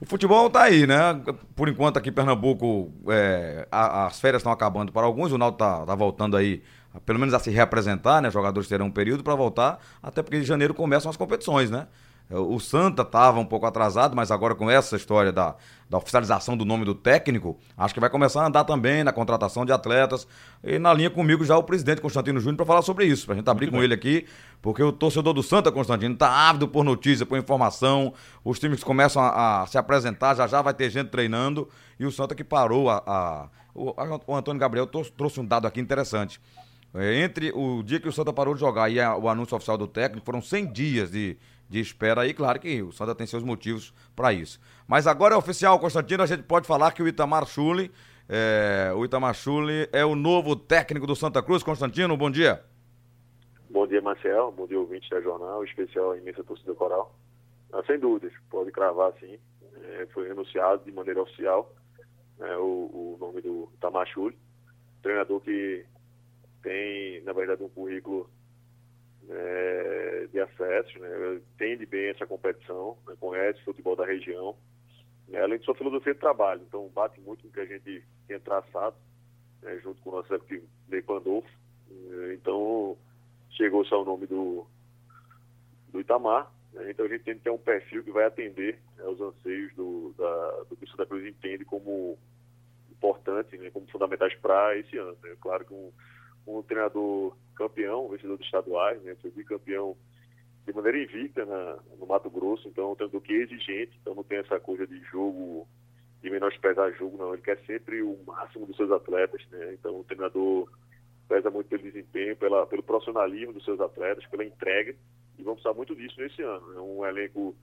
O futebol tá aí, né? Por enquanto aqui em Pernambuco, é, a, as férias estão acabando para alguns, o Náutico tá, tá voltando aí, pelo menos a se reapresentar, né? Os jogadores terão um período para voltar, até porque em janeiro começam as competições, né? O Santa estava um pouco atrasado, mas agora com essa história da, da oficialização do nome do técnico, acho que vai começar a andar também na contratação de atletas. E na linha comigo já o presidente Constantino Júnior para falar sobre isso, para a gente abrir Muito com bem. ele aqui, porque o torcedor do Santa, Constantino, está ávido por notícia, por informação. Os times começam a, a, se apresentar, já já vai ter gente treinando. E o Santa que parou a. a o, o Antônio Gabriel trouxe um dado aqui interessante. É, entre o dia que o Santa parou de jogar e a, o anúncio oficial do técnico, foram 100 dias de de espera aí. Claro que o Santa tem seus motivos para isso. Mas agora é oficial, Constantino, a gente pode falar que o Itamar Chuli, é, o Itamar Chuli é o novo técnico do Santa Cruz. Constantino, bom dia. Bom dia, Marcel. Bom dia, ouvinte da jornal, especial a imensa torcida coral. Ah, sem dúvidas, pode cravar sim. É, foi anunciado de maneira oficial né, o, o, nome do Itamar Chuli, treinador que tem, na verdade, um currículo é, de acesso, né, entende bem essa competição, né, conhece o futebol da região, né, além de sua filosofia de trabalho. Então, bate muito com o que a gente tinha traçado, né, junto com o nosso executivo Ney Pandolfo. Então, chegou só o nome do, do Itamar. Né, então, a gente tem que ter um perfil que vai atender né, aos anseios do, da, do que o Santa Cruz entende como importante, né, como fundamentais para esse ano. Né. Claro que um, um treinador campeão, vencedor dos estaduais, né? Foi bicampeão de maneira invicta na, no Mato Grosso, então tanto que exigente, então não tem essa coisa de jogo, de menosprezar jogo, não. Ele quer sempre o máximo dos seus atletas, né? Então o treinador pesa muito pelo desempenho, pela, pelo profissionalismo dos seus atletas, pela entrega, e vamos precisar muito disso nesse ano. É um elenco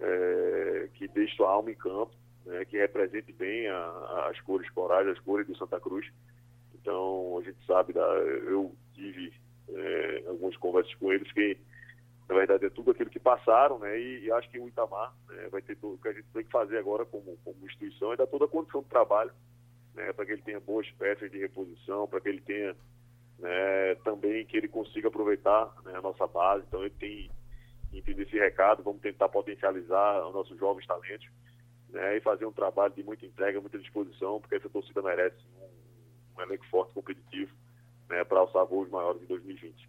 é, que deixe sua alma em campo, né? que represente bem a, as cores corais, as cores do Santa Cruz. Então a gente sabe, da, eu tive é, algumas conversas com eles que, na verdade, é tudo aquilo que passaram, né? E, e acho que o Itamar né, vai ter tudo o que a gente tem que fazer agora como, como instituição é dar toda a condição de trabalho, né? Para que ele tenha boas peças de reposição, para que ele tenha né, também que ele consiga aproveitar né, a nossa base. Então ele tem entender esse recado, vamos tentar potencializar os nossos jovens talentos né, e fazer um trabalho de muita entrega, muita disposição, porque essa torcida merece um, um elenco forte, competitivo né, para alçar voos maiores em 2020.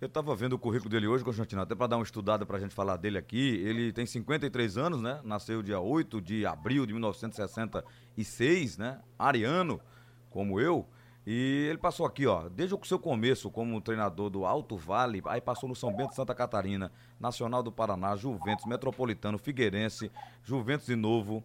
Eu estava vendo o currículo dele hoje, Constantino, até para dar uma estudada para a gente falar dele aqui. Ele tem 53 anos, né? Nasceu dia 8 de abril de 1966, né? Ariano, como eu. E ele passou aqui, ó, desde o seu começo como treinador do Alto Vale, aí passou no São Bento Santa Catarina, Nacional do Paraná, Juventus, Metropolitano, Figueirense, Juventus de Novo,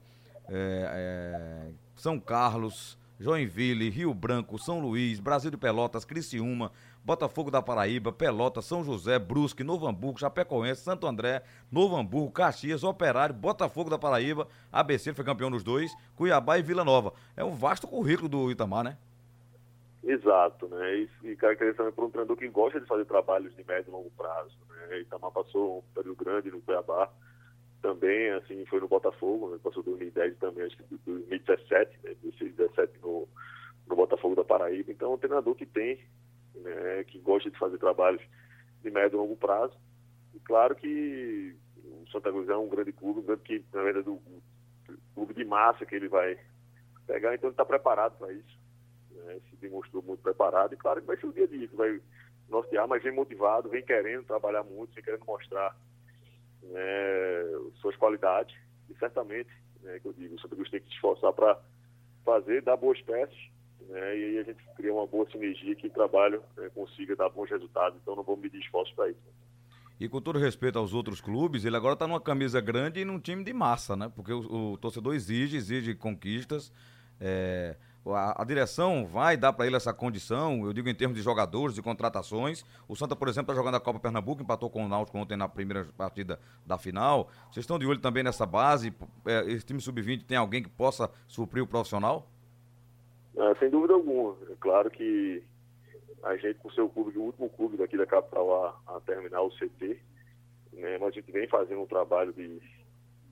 é, é, São Carlos, Joinville, Rio Branco, São Luís, Brasil de Pelotas, Criciúma, Botafogo da Paraíba, Pelotas, São José, Brusque, Novo Hamburgo, Chapecoense, Santo André, Novo Hamburgo, Caxias, Operário, Botafogo da Paraíba, ABC foi campeão dos dois, Cuiabá e Vila Nova. É um vasto currículo do Itamar, né? Exato, né? E, caracteriza também por um treinador que gosta de fazer trabalhos de médio e longo prazo. Né? Itamar passou um período grande no Cuiabá, também, assim, foi no Botafogo, né? passou 2010 também, acho que 2017, né? 2017 no, no Botafogo da Paraíba. Então, é um treinador que tem, né? que gosta de fazer trabalhos de médio e longo prazo. E claro que o Santa Cruz é um grande clube, um grande que, na verdade, do clube de massa que ele vai pegar, então ele está preparado para isso. Né? Se demonstrou muito preparado e claro que vai ser o dia a dia, que vai nortear, mas vem motivado, vem querendo trabalhar muito, vem querendo mostrar né, suas qualidades e certamente, né, que eu digo, o Santa tem que se esforçar para fazer, dar boas peças né, e aí a gente cria uma boa sinergia que o trabalho né, consiga dar bons resultados, então não vamos medir esforços para isso. E com todo respeito aos outros clubes, ele agora está numa camisa grande e num time de massa, né? Porque o, o torcedor exige, exige conquistas. É, a, a direção vai dar para ele essa condição, eu digo em termos de jogadores e contratações. O Santa, por exemplo, está jogando a Copa Pernambuco, empatou com o Náutico ontem na primeira partida da final. Vocês estão de olho também nessa base? É, esse time sub-20 tem alguém que possa suprir o profissional? É, sem dúvida alguma. É claro que a gente, ser o clube, o último clube daqui da capital a, a terminar o CT, né, mas a gente vem fazendo um trabalho de,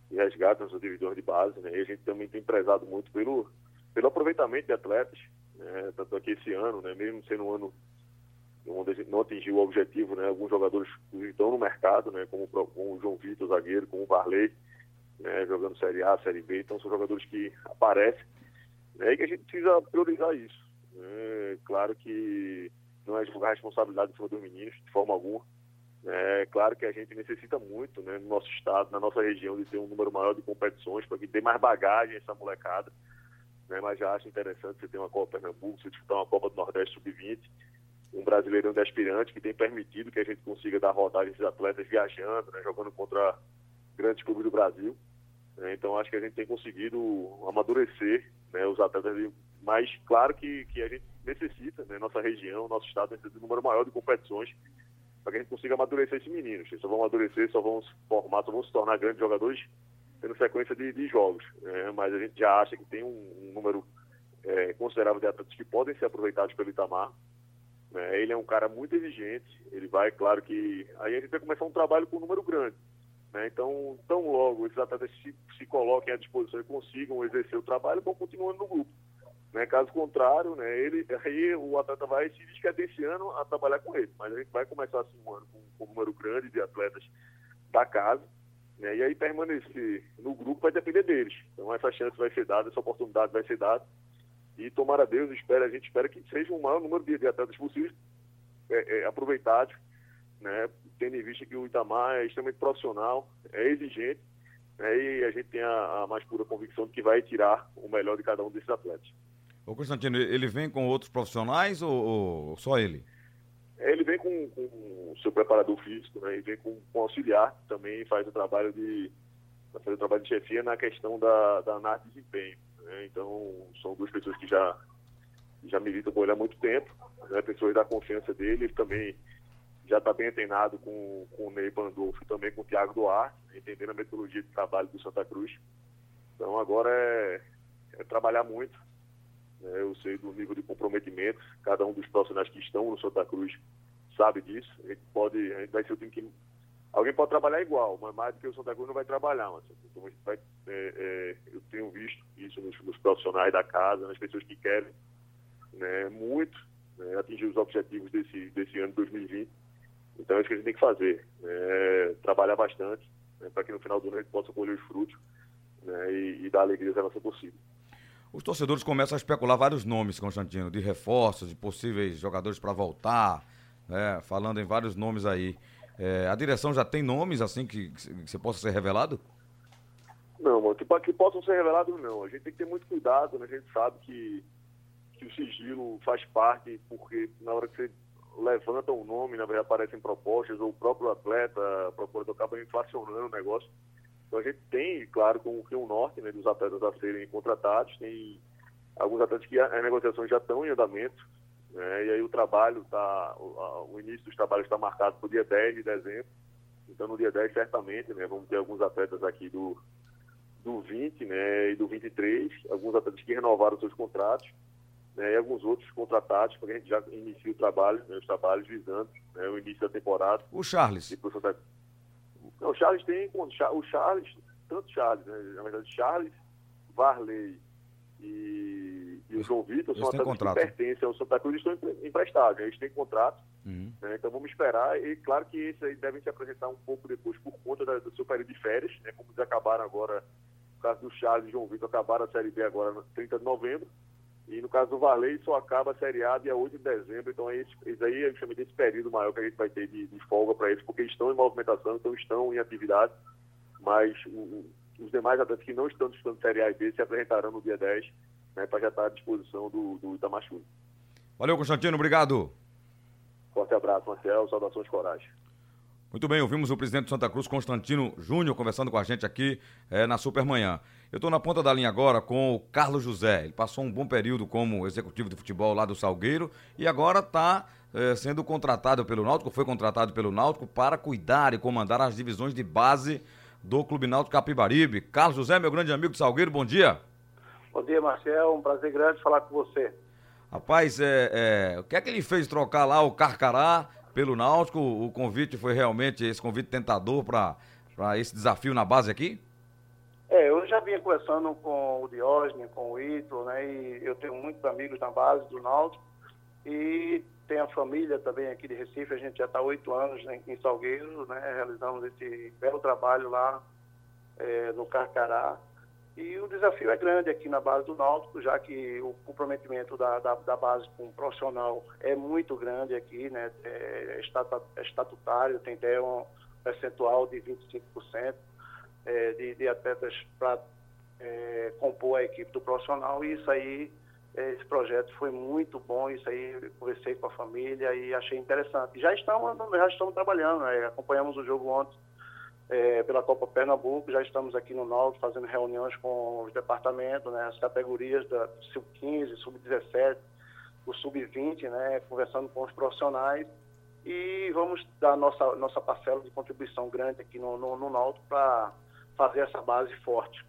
de resgate nas divisões de base, né, e a gente também tem prezado muito pelo pelo aproveitamento de atletas, né, tanto aqui esse ano, né, mesmo sendo um ano onde não atingiu o objetivo, né, alguns jogadores estão no mercado, né, como, como o João Vitor, zagueiro, como o Varley, né, jogando Série A, Série B, então são jogadores que aparecem né, e que a gente precisa priorizar isso. Né. Claro que não é jogar responsabilidade em cima dos meninos, de forma alguma. É claro que a gente necessita muito, né, no nosso estado, na nossa região, de ter um número maior de competições para que dê mais bagagem essa molecada. Né, mas já acho interessante você ter uma Copa Pernambuco, você disputar uma Copa do Nordeste Sub-20, um brasileirão de aspirante que tem permitido que a gente consiga dar rodagem esses atletas viajando, né, jogando contra grandes clubes do Brasil. É, então acho que a gente tem conseguido amadurecer né, os atletas, mas claro que, que a gente necessita, né, nossa região, nosso estado necessita de um número maior de competições para que a gente consiga amadurecer esses meninos. Eles só vão amadurecer, só vão se formar, só vão se tornar grandes jogadores tendo sequência de, de jogos. Né? Mas a gente já acha que tem um, um número é, considerável de atletas que podem ser aproveitados pelo Itamar. Né? Ele é um cara muito exigente, ele vai, claro que. Aí a gente vai começar um trabalho com um número grande. Né? Então, tão logo esses atletas se, se coloquem à disposição e consigam exercer o trabalho, vão continuando no grupo. Né? Caso contrário, né, ele, aí o atleta vai se descadenciando a trabalhar com ele. Mas a gente vai começar assim um ano com, com um número grande de atletas da casa. Né, e aí permanecer no grupo vai depender deles. Então essa chance vai ser dada, essa oportunidade vai ser dada. E tomara Deus, espera, a gente espera que seja um maior número de, atletas possíveis é, é, aproveitados, né, tendo em vista que o Itamar é extremamente profissional, é exigente, né, e a gente tem a, a mais pura convicção de que vai tirar o melhor de cada um desses atletas. Ô Constantino, ele vem com outros profissionais ou, ou só ele? Ele vem com, o seu preparador físico, né? Vem com, com auxiliar, também faz o trabalho de fazer o trabalho de chefia na questão da, da análise de desempenho. Né? Então, são duas pessoas que já, já militam com ele há muito tempo, né? pessoas da confiança dele, ele também já está bem treinado com, com o Ney Pandolfo e também com o Thiago Duarte, entendendo a metodologia de trabalho do Santa Cruz. Então agora é, é trabalhar muito, né? Eu sei do nível de comprometimento, cada um dos profissionais que estão no Santa Cruz sabe disso. A gente pode, a gente vai ser o time que alguém pode trabalhar igual, mas mais do que o Santa Cruz não vai trabalhar. Mas, então a gente vai, é, é, eu tenho visto isso nos, nos, profissionais da casa, nas pessoas que querem né, muito né, atingir os objetivos desse, desse ano de 2020. Então é isso que a gente tem que fazer, né, trabalhar bastante né, para que no final do ano a gente possa colher os frutos né, e, e dar alegria à nossa torcida. Os torcedores começam a especular vários nomes, Constantino, de reforços, de possíveis jogadores para voltar, né? falando em vários nomes aí. É, a direção já tem nomes assim que, você possa ser revelado? Não, que, que possam ser revelados não. A gente tem que ter muito cuidado, né? A gente sabe que, que o sigilo faz parte, porque na hora que você levanta um nome, na verdade aparecem propostas, ou o próprio atleta, o procurador acaba inflacionando o negócio. Então a gente tem, claro, com o norte né, dos atletas a serem contratados, tem alguns atletas que as negociações já estão em andamento, né, e aí o trabalho está, o, o, início dos trabalhos está marcado para o dia 10 de dezembro, então no dia 10 certamente, né, vamos ter alguns atletas aqui do, do 20 né, e do 23, alguns atletas que renovaram seus contratos, né, e alguns outros contratados, para que a gente já inicie o trabalho, né, os trabalhos visando né, o início da temporada. O Charles. E não, o Charles tem. O Charles, tanto Charles, né? Na verdade, Charles, Varley e, e o João Vitor são atletas que pertencem ao Santa Cruz e estão emprestados. Né? Eles têm contrato. Uhum. Né? Então vamos esperar. E claro que esses aí devem se apresentar um pouco depois por conta da, do seu período de férias, né? Como eles acabaram agora, no caso do Charles e João Vitor, acabaram a Série B agora no 30 de novembro. E no caso do Varley, só acaba a Série A dia 8 de dezembro. Então, esse, esse aí é justamente esse período maior que a gente vai ter de, de folga para eles, porque estão em movimentação, então estão em atividade. Mas o, os demais atletas que não estão disputando Série A e B se apresentarão no dia 10, né, para já estar à disposição do, do Itamachu. Valeu, Constantino. Obrigado. Forte abraço, Marcel. Saudações coragem. Muito bem, ouvimos o presidente de Santa Cruz, Constantino Júnior, conversando com a gente aqui é, na Supermanhã. Eu estou na ponta da linha agora com o Carlos José. Ele passou um bom período como executivo de futebol lá do Salgueiro e agora está é, sendo contratado pelo Náutico, foi contratado pelo Náutico para cuidar e comandar as divisões de base do Clube Náutico Capibaribe. Carlos José, meu grande amigo do Salgueiro, bom dia. Bom dia, Marcel. Um prazer grande falar com você. Rapaz, é, é, o que é que ele fez trocar lá o Carcará pelo Náutico. O convite foi realmente esse convite tentador para esse desafio na base aqui? É, eu já vinha conversando com o Diógenes, com o Ito, né? E eu tenho muitos amigos na base do Náutico. E tem a família também aqui de Recife, a gente já está oito anos né, em Salgueiro, né? Realizamos esse belo trabalho lá é, no Carcará. E o desafio é grande aqui na base do Náutico, já que o comprometimento da, da, da base com o profissional é muito grande aqui, né? É, é estatutário, tem até um percentual de 25% é, de, de atletas para é, compor a equipe do profissional. E isso aí, é, esse projeto foi muito bom, isso aí conversei com a família e achei interessante. Já estamos, já estamos trabalhando, né? acompanhamos o jogo ontem é, pela Copa Pernambuco, já estamos aqui no Náutico fazendo reuniões com os departamentos, né, as categorias da Sub-15, Sub-17, o Sub-20, né, conversando com os profissionais e vamos dar nossa, nossa parcela de contribuição grande aqui no, no, no para fazer essa base forte.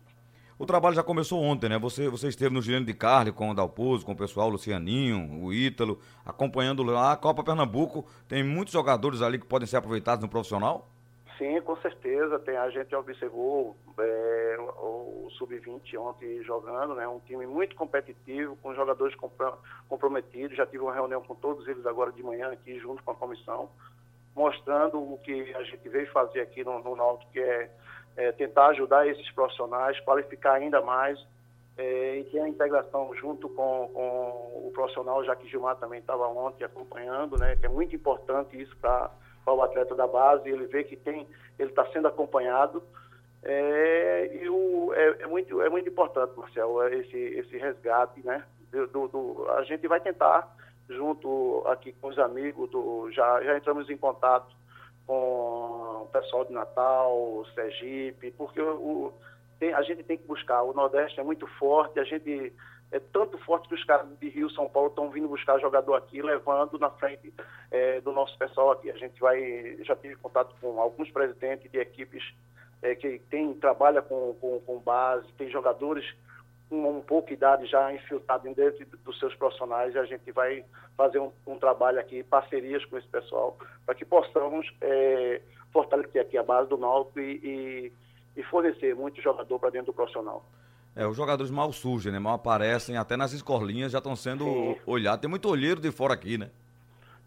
O trabalho já começou ontem, né? Você, você esteve no Gileno de Carli com o Dalpozo, com o pessoal, o Lucianinho, o Ítalo, acompanhando lá a Copa Pernambuco. Tem muitos jogadores ali que podem ser aproveitados no profissional? Sim, com certeza. Tem, a gente observou é, o, o Sub-20 ontem jogando, né? Um time muito competitivo, com jogadores comprometidos. Já tive uma reunião com todos eles agora de manhã aqui, junto com a comissão, mostrando o que a gente veio fazer aqui no, no que é, é, tentar ajudar esses profissionais, qualificar ainda mais é, e ter a integração junto com, com o profissional, já que Gilmar também estava ontem acompanhando, né? Que é muito importante isso para para o atleta da base, ele vê que tem, ele está sendo acompanhado. É, e o, é, é, muito, é muito importante, Marcelo, esse, esse resgate, né? Do, do, a gente vai tentar, junto aqui com os amigos, do, já, já entramos em contato com o pessoal de Natal, Sergipe, porque o, o tem, a gente tem que buscar, o Nordeste é muito forte, a gente é tanto forte que os caras de Rio, São Paulo estão vindo buscar jogador aqui, levando na frente é, do nosso pessoal aqui. A gente vai, já tive contato com alguns presidentes de equipes é, que tem, trabalha com, com, com, base, tem jogadores com um pouco de idade já infiltrados dentro dos seus profissionais e a gente vai fazer um, um trabalho aqui, parcerias com esse pessoal, para que possamos é, fortalecer aqui a base do Náutico e, e, e fornecer muito jogador para dentro do profissional. É, os jogadores mal surgem, né? Mal aparecem, até nas escolinhas já estão sendo Sim. olhados. Tem muito olheiro de fora aqui, né?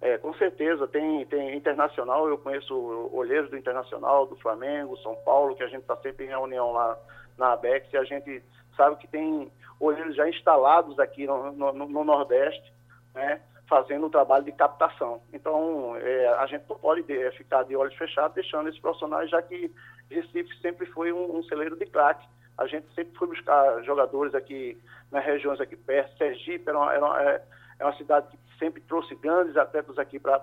É, com certeza. Tem, tem internacional, eu conheço olheiros do Internacional, do Flamengo, São Paulo, que a gente está sempre em reunião lá na ABEX e a gente sabe que tem olheiros já instalados aqui no, no, no Nordeste, né? Fazendo o trabalho de captação. Então, é, a gente não pode de, ficar de olhos fechados deixando esses profissionais, já que Recife sempre foi um, um celeiro de craque a gente sempre foi buscar jogadores aqui nas regiões aqui perto. Sergipe era uma, era uma, é, é uma cidade que sempre trouxe grandes atletas aqui para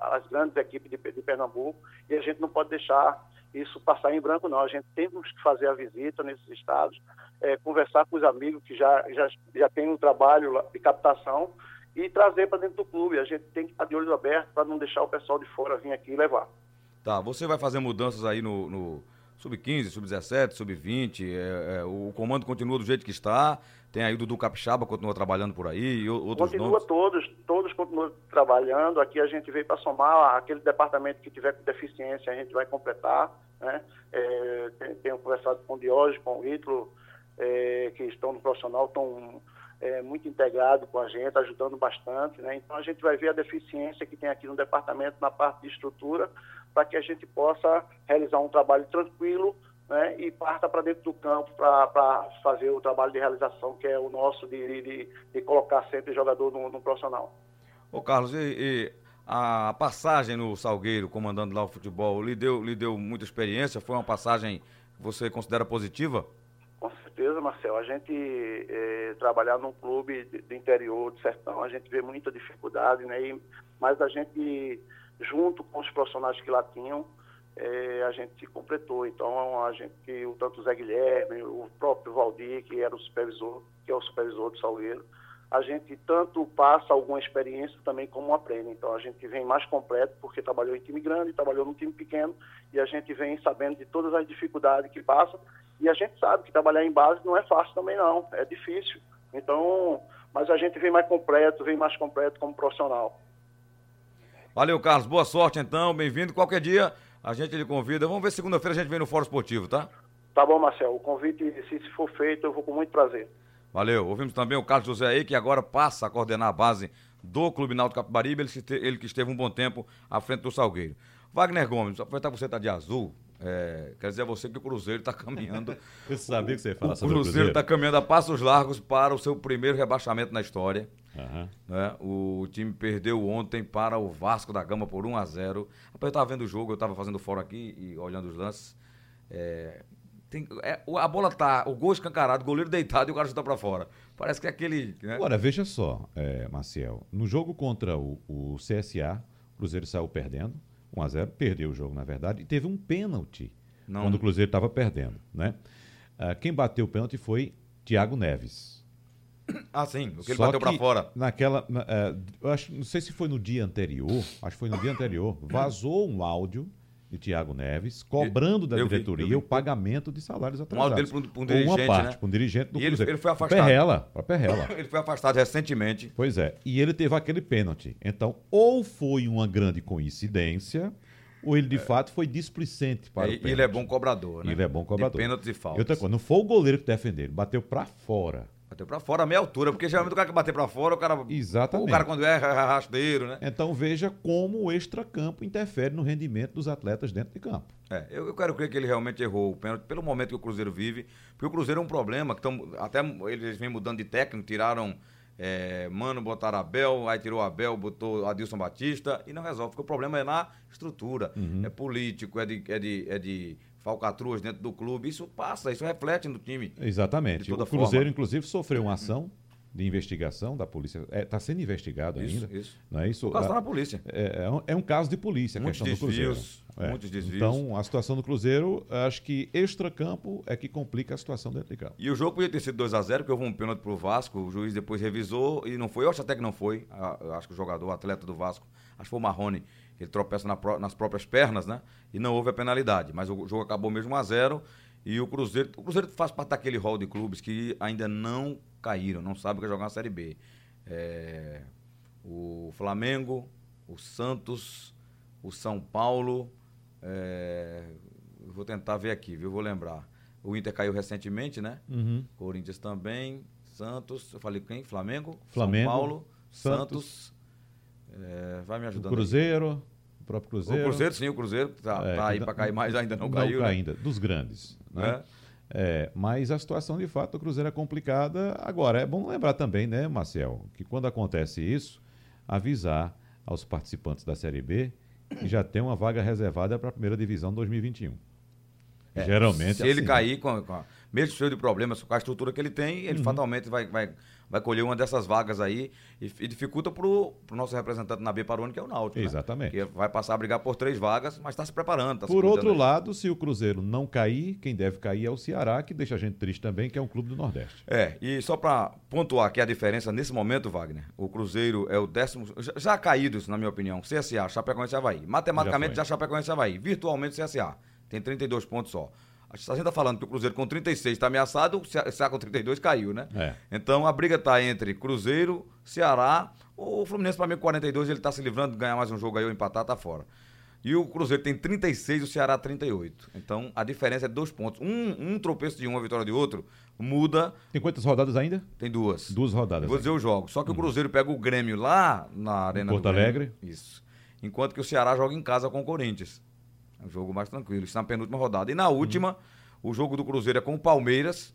as grandes equipes de, de, Pernambuco e a gente não pode deixar isso passar em branco, não. A gente tem que fazer a visita nesses estados, é, conversar com os amigos que já, já, já têm um trabalho de captação e trazer para dentro do clube. A gente tem que estar de olho aberto para não deixar o pessoal de fora vir aqui e levar. Tá, você vai fazer mudanças aí no, no Sub-15, sub-17, sub-20, é, é, o comando continua do jeito que está. Tem aí o Dudu Capixaba, continua trabalhando por aí, outros Continua nomes. todos, todos continuam trabalhando. Aqui a gente veio para somar aquele departamento que tiver com deficiência, a gente vai completar. Né? É, tenho conversado com o Diógenes, com o Ítalo, é, que estão no profissional, estão é, muito integrados com a gente, ajudando bastante. Né? Então a gente vai ver a deficiência que tem aqui no departamento na parte de estrutura, para que a gente possa realizar um trabalho tranquilo né, e parta para dentro do campo para fazer o trabalho de realização, que é o nosso, de, de, de colocar sempre jogador no, no profissional. Ô Carlos, e, e, a passagem no Salgueiro, comandando lá o futebol, lhe deu, lhe deu muita experiência? Foi uma passagem que você considera positiva? Com certeza, Marcel. A gente eh, trabalhar num clube do interior, do sertão, a gente vê muita dificuldade, né? E, mas a gente junto com os profissionais que lá tinham, é, a gente completou. Então, a gente, o tanto o Zé Guilherme, o próprio Valdir, que era o supervisor, que é o supervisor do Salgueiro, a gente tanto passa alguma experiência também como aprende. Então, a gente vem mais completo, porque trabalhou em time grande, trabalhou num time pequeno, e a gente vem sabendo de todas as dificuldades que passa. E a gente sabe que trabalhar em base não é fácil também, não. É difícil. Então, mas a gente vem mais completo, vem mais completo como profissional. Valeu, Carlos. Boa sorte, então. Bem-vindo. Qualquer dia a gente lhe convida. Vamos ver segunda-feira a gente vem no Fórum Esportivo, tá? Tá bom, Marcelo. O convite, se for feito, eu vou com muito prazer. Valeu. Ouvimos também o Carlos José aí, que agora passa a coordenar a base do Clube Náutico Capibaribe, ele, ele que esteve um bom tempo à frente do Salgueiro. Wagner Gomes, aproveitar que você está de azul, É, quero dizer a você que o Cruzeiro está caminhando. Eu sabia que você ia falar o sobre o Cruzeiro. está caminhando a passos largos para o seu primeiro rebaixamento na história. Aham. né? O time perdeu ontem para o Vasco da Gama por 1 a 0 Rapaz, eu estava vendo o jogo, eu estava fazendo fora aqui e olhando os lances. É, tem- é, a bola tá, o gol escancarado, o goleiro deitado e o cara chuta para fora. Parece que é aquele. Né? Agora, veja só, é, Maciel. No jogo contra o, o CSA, o Cruzeiro saiu perdendo, 1x0, perdeu o jogo, na verdade, e teve um pênalti Não. quando o Cruzeiro estava perdendo. Né? Ah, quem bateu o pênalti foi Thiago Neves. Ah, sim, o que ele Só bateu para fora. Naquela. na- eh, eu acho, não sei se foi no dia anterior, acho que foi no dia anterior, vazou um áudio de Tiago Neves cobrando da Eu vi, diretoria eu vi. o pagamento de salários Um atrasados. áudio dele pra um- um Ou uma dirigente, parte, né? para um dirigente do E ele- ele foi afastado. Perrela, para Perrela. Ele foi afastado recentemente. Pois é, e ele teve aquele pênalti. Então, ou foi uma grande coincidência, ou ele de fato foi displicente para É, o e pênalti. ele é bom cobrador, né? Ele é bom cobrador. De pênaltis e E outra coisa, não foi o goleiro que defendeu, ele bateu para fora. Bateu pra fora a meia altura, porque geralmente o cara que bater pra fora, o cara. Exatamente. O cara quando erra, é rasteiro, né? Então veja como o extracampo interfere no rendimento dos atletas dentro de campo. É, eu, eu quero crer que ele realmente errou o pênalti pelo momento que o Cruzeiro vive, porque o Cruzeiro é um problema, que tão, até eles vêm mudando de técnico, tiraram é, Mano, botaram Abel, aí tirou Abel, botou Adilson Batista, e não resolve, porque o problema é na estrutura, Uhum. é político, é de, é de, é de falcatruas dentro do clube, isso passa, isso reflete no time. Exatamente. O Cruzeiro, forma. inclusive, sofreu uma ação de investigação da polícia. Está sendo investigado Isso, ainda. isso. Não é isso? O caso está Ah, na polícia. É, é um, é um caso de polícia, a Muitos questão do Cruzeiro. desvios, É. muitos desvios. Então, a situação do Cruzeiro, acho que extracampo é que complica a situação dentro de campo. E o jogo podia ter sido 2 a 0 porque houve um pênalti pro Vasco, o juiz depois revisou e não foi. Eu acho até que não foi. Ah, acho que o jogador, o atleta do Vasco, acho que foi o Marrone, ele tropeça na pró- nas próprias pernas, né? E não houve a penalidade. Mas o jogo acabou mesmo 1 a 0 e o Cruzeiro. O Cruzeiro faz parte daquele hall de clubes que ainda não caíram, não sabem o que é jogar na Série B. É, o Flamengo, o Santos, o São Paulo. é, vou tentar ver aqui, viu? Vou lembrar. O Inter caiu recentemente, né? Uhum. Corinthians também, Santos, eu falei quem? Flamengo, Flamengo, São Paulo, Santos. Santos. é, vai me O ajudando. aí. Cruzeiro, o próprio O Cruzeiro. Cruzeiro, sim, o Cruzeiro tá, É, tá aí para cair mais, ainda não, caiu. cai né? ainda, dos grandes. Né? É. É, mas a situação de fato do Cruzeiro é complicada. Agora, é bom lembrar também, né, Marcel, que quando acontece isso, avisar aos participantes da Série B que já tem uma vaga reservada para a primeira divisão 2021. É, Geralmente. Se é ele assim, cair, com, com a- mesmo cheio de problemas com a estrutura que ele tem, Uhum. ele fatalmente vai, vai, vai colher uma dessas vagas aí e, e dificulta para o nosso representante na B ano, que é o Náutico. né? Exatamente. Que vai passar a brigar por três vagas, mas está se preparando. Tá se Por cuidando outro aí. lado, se o Cruzeiro não cair, quem deve cair é o Ceará, que deixa a gente triste também, que é um clube do Nordeste. É, e só para pontuar aqui a diferença nesse momento, Wagner, o Cruzeiro é o décimo, já, já caídos, na minha opinião, CSA, Chapecoense e Havaí. Matematicamente Já já, Chapecoense e Havaí, virtualmente CSA, tem 32 pontos só. A gente está falando que o Cruzeiro com 36 está ameaçado, o CSA com 32 caiu, né? É. Então a briga está entre Cruzeiro, Ceará, o Fluminense para mim com 42 ele está se livrando de ganhar mais um jogo aí ou empatar, tá fora. E o Cruzeiro tem 36 e o Ceará 38. Então a diferença é dois pontos. Um, um tropeço de um, uma vitória de outro, muda Tem quantas rodadas ainda? tem duas. Duas rodadas. Vou ainda. dizer os jogos. Só que o Cruzeiro pega o Grêmio lá na Arena Porto do Grêmio. Alegre. Isso. Enquanto que o Ceará joga em casa com o Corinthians. É um jogo mais tranquilo. Isso na penúltima rodada. E na última, o jogo do Cruzeiro é com o Palmeiras,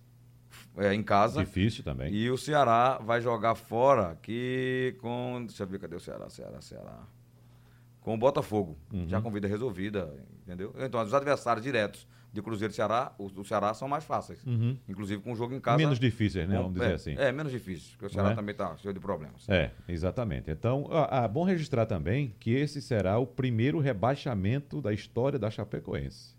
é, em casa. Difícil também. E o Ceará vai jogar fora aqui com. Deixa eu ver, cadê o Ceará? Ceará, Ceará. Com o Botafogo. Uhum. Já com vida resolvida, entendeu? Então, os adversários diretos de Cruzeiro e Ceará, os Ceará são mais fáceis. Uhum. Inclusive com o jogo em casa. Menos difíceis, né? Vamos dizer é, assim. É, menos difícil, porque o Ceará é? também está cheio de problemas. É, exatamente. Então, ah, bom registrar também que esse será o primeiro rebaixamento da história da Chapecoense.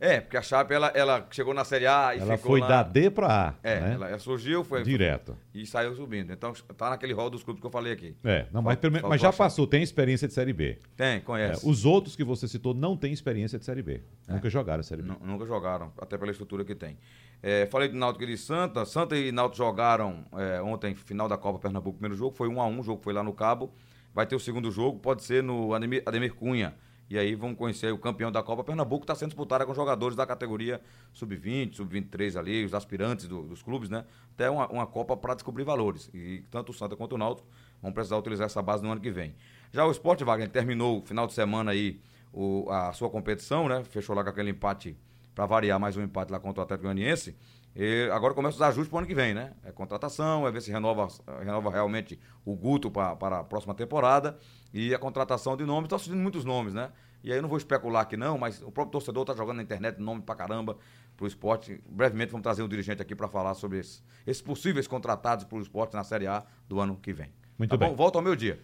É, porque a Chape, ela, ela chegou na Série A e Ela ficou foi lá... da D para A, É, né? ela, ela surgiu, foi... Direto. E saiu subindo. Então, tá naquele rol dos clubes que eu falei aqui. É, não, mas, mas já passou, tem experiência de Série B. Tem, É, conhece. os outros que você citou não têm experiência de Série B. Nunca jogaram Série B. Nu- Nunca jogaram, até pela estrutura que tem. É, falei de Náutico e de Santa. Santa e Náutico jogaram é, ontem, final da Copa Pernambuco, primeiro jogo. Foi 1 a 1 o jogo foi lá no Cabo. Vai ter o segundo jogo, pode ser no Ademir, Ademir Cunha. E aí vamos conhecer o campeão da Copa Pernambuco, está sendo disputada com jogadores da categoria sub-20, sub-23 ali, os aspirantes do- dos clubes, né? Até uma, uma Copa para descobrir valores. E tanto o Santa quanto o Náutico vão precisar utilizar essa base no ano que vem. Já o Esporte Wagner terminou o final de semana aí o, a sua competição, né? Fechou lá com aquele empate, para variar mais um empate lá contra o Atlético Goianiense. E agora começa os ajustes para o ano que vem, né? É contratação, é ver se renova, renova realmente o Guto pra, para a próxima temporada e a contratação de nomes. Estão tá surgindo muitos nomes, né? E aí eu não vou especular aqui não, mas o próprio torcedor está jogando na internet nome pra caramba pro esporte. Brevemente vamos trazer um dirigente aqui para falar sobre esses, esses possíveis contratados pro esporte na Série A do ano que vem. Muito tá bem. Bom? Volta ao meu dia.